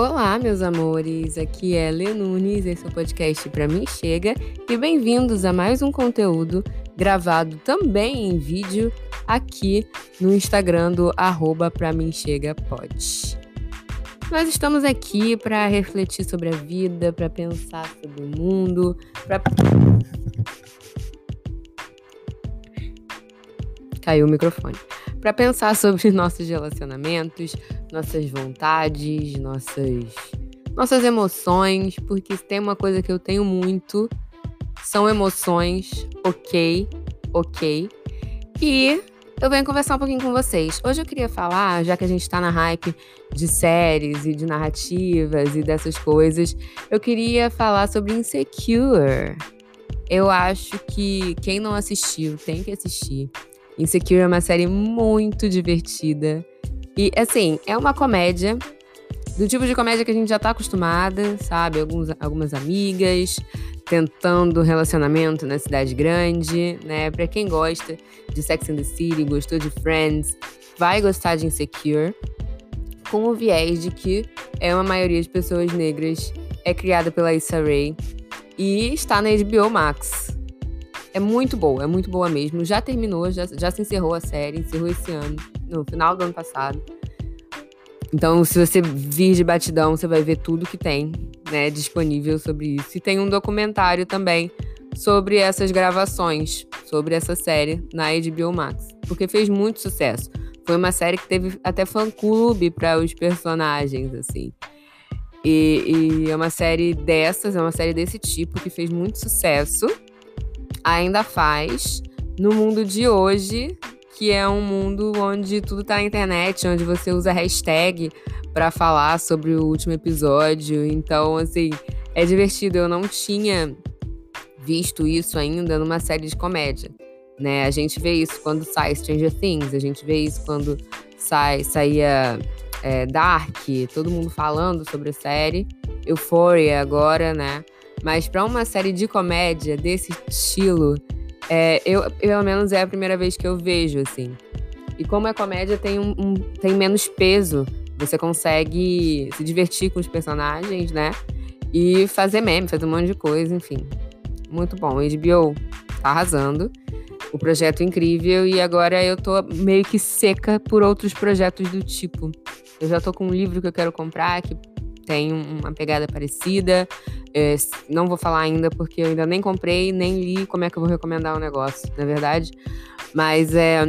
Olá, meus amores. Aqui é Lê Nunes, esse é o podcast Pra Mim Chega e bem-vindos a mais um conteúdo gravado também em vídeo aqui no Instagram do arroba Pra Mim Chega Pod. Nós estamos aqui para refletir sobre a vida, para pensar sobre o mundo, para Caiu o microfone. Para pensar sobre nossos relacionamentos, nossas vontades, nossas nossas emoções, porque se tem uma coisa que eu tenho muito, são emoções, ok, ok. E eu venho conversar um pouquinho com vocês. Hoje eu queria falar, já que a gente tá na hype de séries e de narrativas e dessas coisas, eu queria falar sobre Insecure. Eu acho que quem não assistiu tem que assistir. Insecure é uma série muito divertida. E, assim, é uma comédia, do tipo de comédia que a gente já tá acostumada, sabe? Alguns, algumas amigas tentando relacionamento na cidade grande, né? Pra quem gosta de Sex and the City, gostou de Friends, vai gostar de Insecure, com o viés de que é uma maioria de pessoas negras, é criada pela Issa Rae e está na HBO Max. É muito boa, é muito boa mesmo. Já terminou, já, já se encerrou a série, encerrou esse ano, no final do ano passado. Então, se você vir de batidão, você vai ver tudo que tem, né, disponível sobre isso. E tem um documentário também sobre essas gravações, sobre essa série na HBO Max, porque fez muito sucesso. Foi uma série que teve até fã-clube para os personagens, assim. E, e é uma série dessas, é uma série desse tipo que fez muito sucesso ainda faz no mundo de hoje, que é um mundo onde tudo tá na internet, onde você usa hashtag para falar sobre o último episódio. Então, assim, é divertido. Eu não tinha visto isso ainda numa série de comédia, né? A gente vê isso quando sai Stranger Things, a gente vê isso quando sai saía é, Dark, todo mundo falando sobre a série. Euphoria agora, né? Mas para uma série de comédia desse estilo, é, eu, pelo menos é a primeira vez que eu vejo, assim. E como é comédia, tem, um, um, tem menos peso. Você consegue se divertir com os personagens, né? E fazer meme, fazer um monte de coisa, enfim. Muito bom. HBO tá arrasando. O projeto é incrível e agora eu tô meio que seca por outros projetos do tipo. Eu já tô com um livro que eu quero comprar que tem uma pegada parecida. É, não vou falar ainda porque eu ainda nem comprei, nem li como é que eu vou recomendar o negócio, na é verdade. Mas é,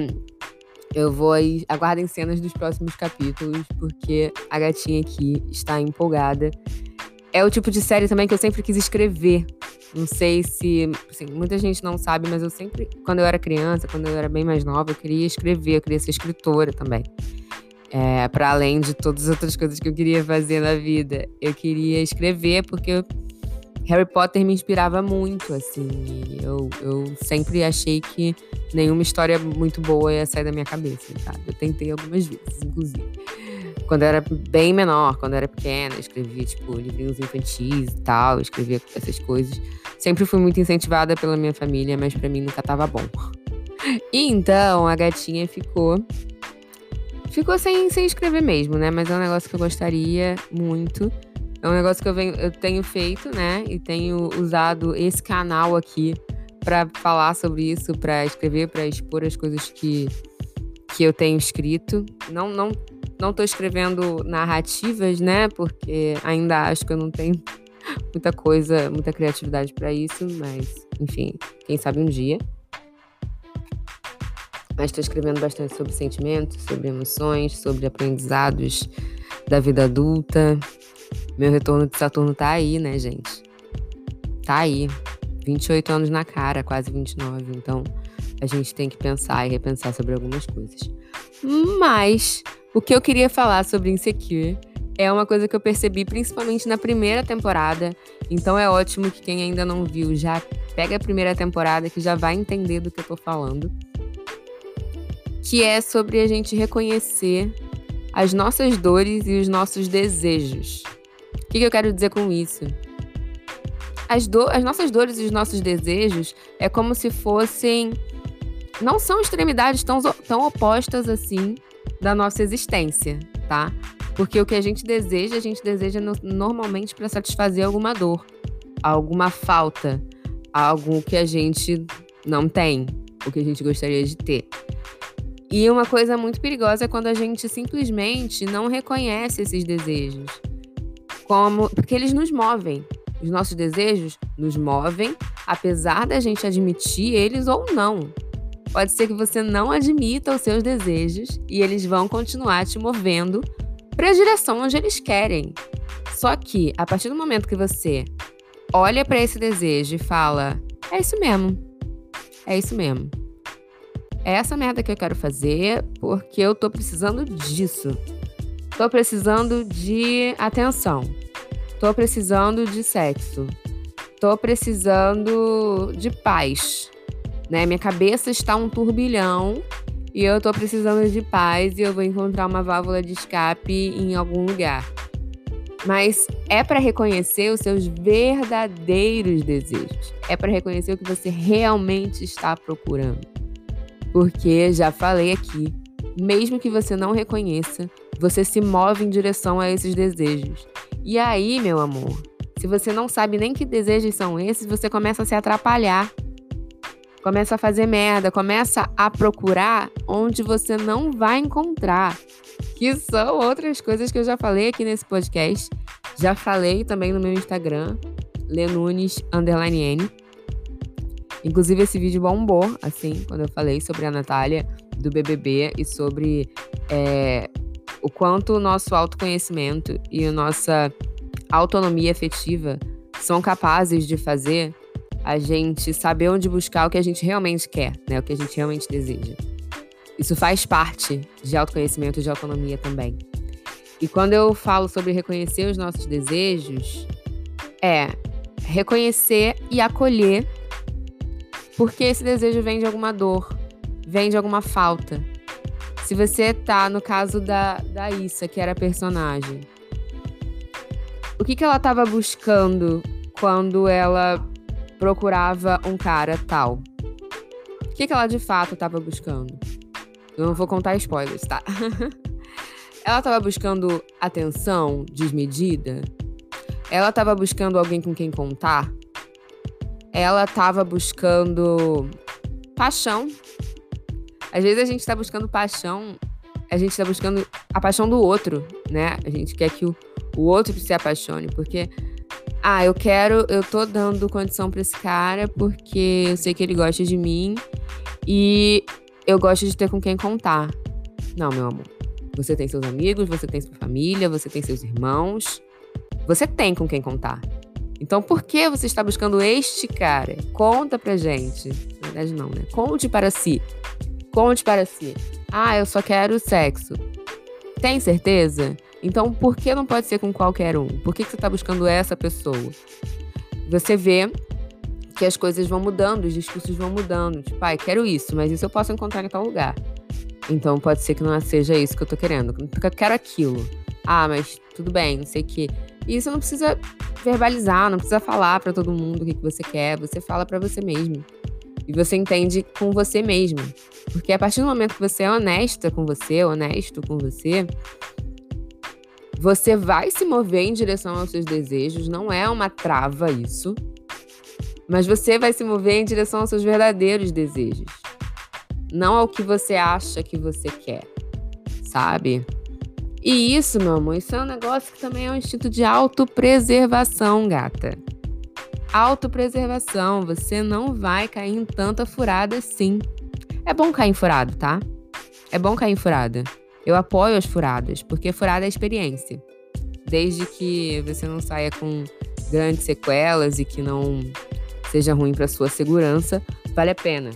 eu vou aí, aguardem cenas dos próximos capítulos, porque a gatinha aqui está empolgada. É o tipo de série também que eu sempre quis escrever. Não sei se. Assim, muita gente não sabe, mas eu sempre, quando eu era criança, quando eu era bem mais nova, eu queria escrever, eu queria ser escritora também. É, para além de todas as outras coisas que eu queria fazer na vida. Eu queria escrever, porque Harry Potter me inspirava muito, assim. Eu, eu sempre achei que nenhuma história muito boa ia sair da minha cabeça, sabe? Eu tentei algumas vezes, inclusive. Quando eu era bem menor, quando eu era pequena, escrevia, tipo, livrinhos infantis e tal, escrevia essas coisas. Sempre fui muito incentivada pela minha família, mas para mim nunca tava bom. E então a gatinha ficou. Ficou sem, sem escrever mesmo, né? Mas é um negócio que eu gostaria muito. É um negócio que eu, venho, eu tenho feito, né? E tenho usado esse canal aqui para falar sobre isso, para escrever, para expor as coisas que, que eu tenho escrito. Não, não, não tô escrevendo narrativas, né? Porque ainda acho que eu não tenho muita coisa, muita criatividade para isso, mas enfim, quem sabe um dia. Mas estou escrevendo bastante sobre sentimentos, sobre emoções, sobre aprendizados da vida adulta, meu retorno de Saturno tá aí, né, gente? Tá aí. 28 anos na cara, quase 29. Então, a gente tem que pensar e repensar sobre algumas coisas. Mas, o que eu queria falar sobre Insecure é uma coisa que eu percebi principalmente na primeira temporada. Então, é ótimo que quem ainda não viu já pega a primeira temporada que já vai entender do que eu tô falando. Que é sobre a gente reconhecer as nossas dores e os nossos desejos. O que, que eu quero dizer com isso? As, do as nossas dores e os nossos desejos é como se fossem. Não são extremidades tão, tão opostas assim da nossa existência, tá? Porque o que a gente deseja, a gente deseja no, normalmente para satisfazer alguma dor, alguma falta, algo que a gente não tem, o que a gente gostaria de ter. E uma coisa muito perigosa é quando a gente simplesmente não reconhece esses desejos. Como, porque eles nos movem. Os nossos desejos nos movem, apesar da gente admitir eles ou não. Pode ser que você não admita os seus desejos e eles vão continuar te movendo para a direção onde eles querem. Só que, a partir do momento que você olha para esse desejo e fala: é isso mesmo, é isso mesmo. É essa merda que eu quero fazer porque eu tô precisando disso. Tô precisando de atenção. Tô precisando de sexo. Tô precisando de paz. Né? Minha cabeça está um turbilhão e eu tô precisando de paz e eu vou encontrar uma válvula de escape em algum lugar. Mas é para reconhecer os seus verdadeiros desejos. É para reconhecer o que você realmente está procurando. Porque já falei aqui, mesmo que você não reconheça, você se move em direção a esses desejos. E aí, meu amor, se você não sabe nem que desejos são esses, você começa a se atrapalhar. Começa a fazer merda, começa a procurar onde você não vai encontrar. Que são outras coisas que eu já falei aqui nesse podcast. Já falei também no meu Instagram, Lenunes N. Inclusive, esse vídeo bombou, assim, quando eu falei sobre a Natália do BBB e sobre é, o quanto o nosso autoconhecimento e a nossa autonomia afetiva são capazes de fazer a gente saber onde buscar o que a gente realmente quer, né? O que a gente realmente deseja. Isso faz parte de autoconhecimento e de autonomia também. E quando eu falo sobre reconhecer os nossos desejos, é reconhecer e acolher porque esse desejo vem de alguma dor, vem de alguma falta. Se você tá no caso da, da Issa, que era a personagem, o que, que ela tava buscando quando ela procurava um cara tal? O que, que ela de fato tava buscando? Eu não vou contar spoilers, tá? ela tava buscando atenção desmedida? Ela tava buscando alguém com quem contar? ela estava buscando paixão. Às vezes a gente está buscando paixão, a gente está buscando a paixão do outro, né? A gente quer que o, o outro se apaixone, porque ah, eu quero, eu tô dando condição para esse cara porque eu sei que ele gosta de mim e eu gosto de ter com quem contar. Não, meu amor. Você tem seus amigos, você tem sua família, você tem seus irmãos. Você tem com quem contar. Então, por que você está buscando este cara? Conta pra gente. Na verdade, não, né? Conte para si. Conte para si. Ah, eu só quero sexo. Tem certeza? Então, por que não pode ser com qualquer um? Por que, que você está buscando essa pessoa? Você vê que as coisas vão mudando, os discursos vão mudando. Tipo, ah, quero isso, mas isso eu posso encontrar em tal lugar. Então, pode ser que não seja isso que eu tô querendo. Eu quero aquilo. Ah, mas tudo bem, não sei o que. E isso não precisa verbalizar, não precisa falar para todo mundo o que, que você quer, você fala para você mesmo. E você entende com você mesmo. Porque a partir do momento que você é honesta com você, honesto com você, você vai se mover em direção aos seus desejos, não é uma trava isso. Mas você vai se mover em direção aos seus verdadeiros desejos. Não ao que você acha que você quer, sabe? E isso, meu amor, isso é um negócio que também é um instinto de autopreservação, gata. Autopreservação, você não vai cair em tanta furada assim. É bom cair em furado, tá? É bom cair em furada. Eu apoio as furadas, porque furada é experiência. Desde que você não saia com grandes sequelas e que não seja ruim para sua segurança, vale a pena.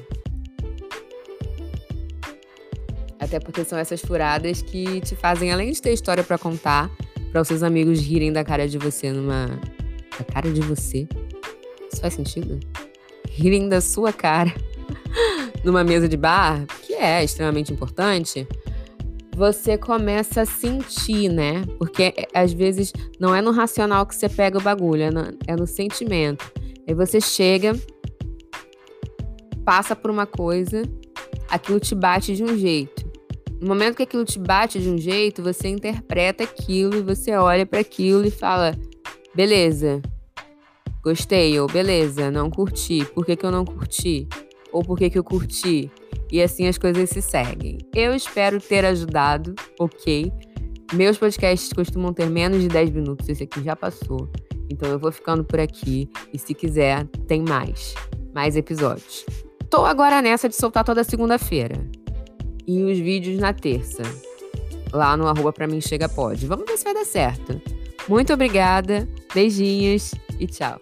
Até porque são essas furadas que te fazem, além de ter história para contar, para os seus amigos rirem da cara de você numa. Da cara de você? Isso faz sentido? Rirem da sua cara numa mesa de bar, que é extremamente importante, você começa a sentir, né? Porque é, às vezes não é no racional que você pega o bagulho, é no, é no sentimento. Aí você chega, passa por uma coisa, aquilo te bate de um jeito. No momento que aquilo te bate de um jeito, você interpreta aquilo e você olha para aquilo e fala: beleza, gostei, ou beleza, não curti. Por que, que eu não curti? Ou por que, que eu curti? E assim as coisas se seguem. Eu espero ter ajudado, ok? Meus podcasts costumam ter menos de 10 minutos, esse aqui já passou. Então eu vou ficando por aqui e se quiser, tem mais. Mais episódios. Tô agora nessa de soltar toda segunda-feira. E os vídeos na terça. Lá no arroba pra mim chega pode. Vamos ver se vai dar certo. Muito obrigada, beijinhos e tchau.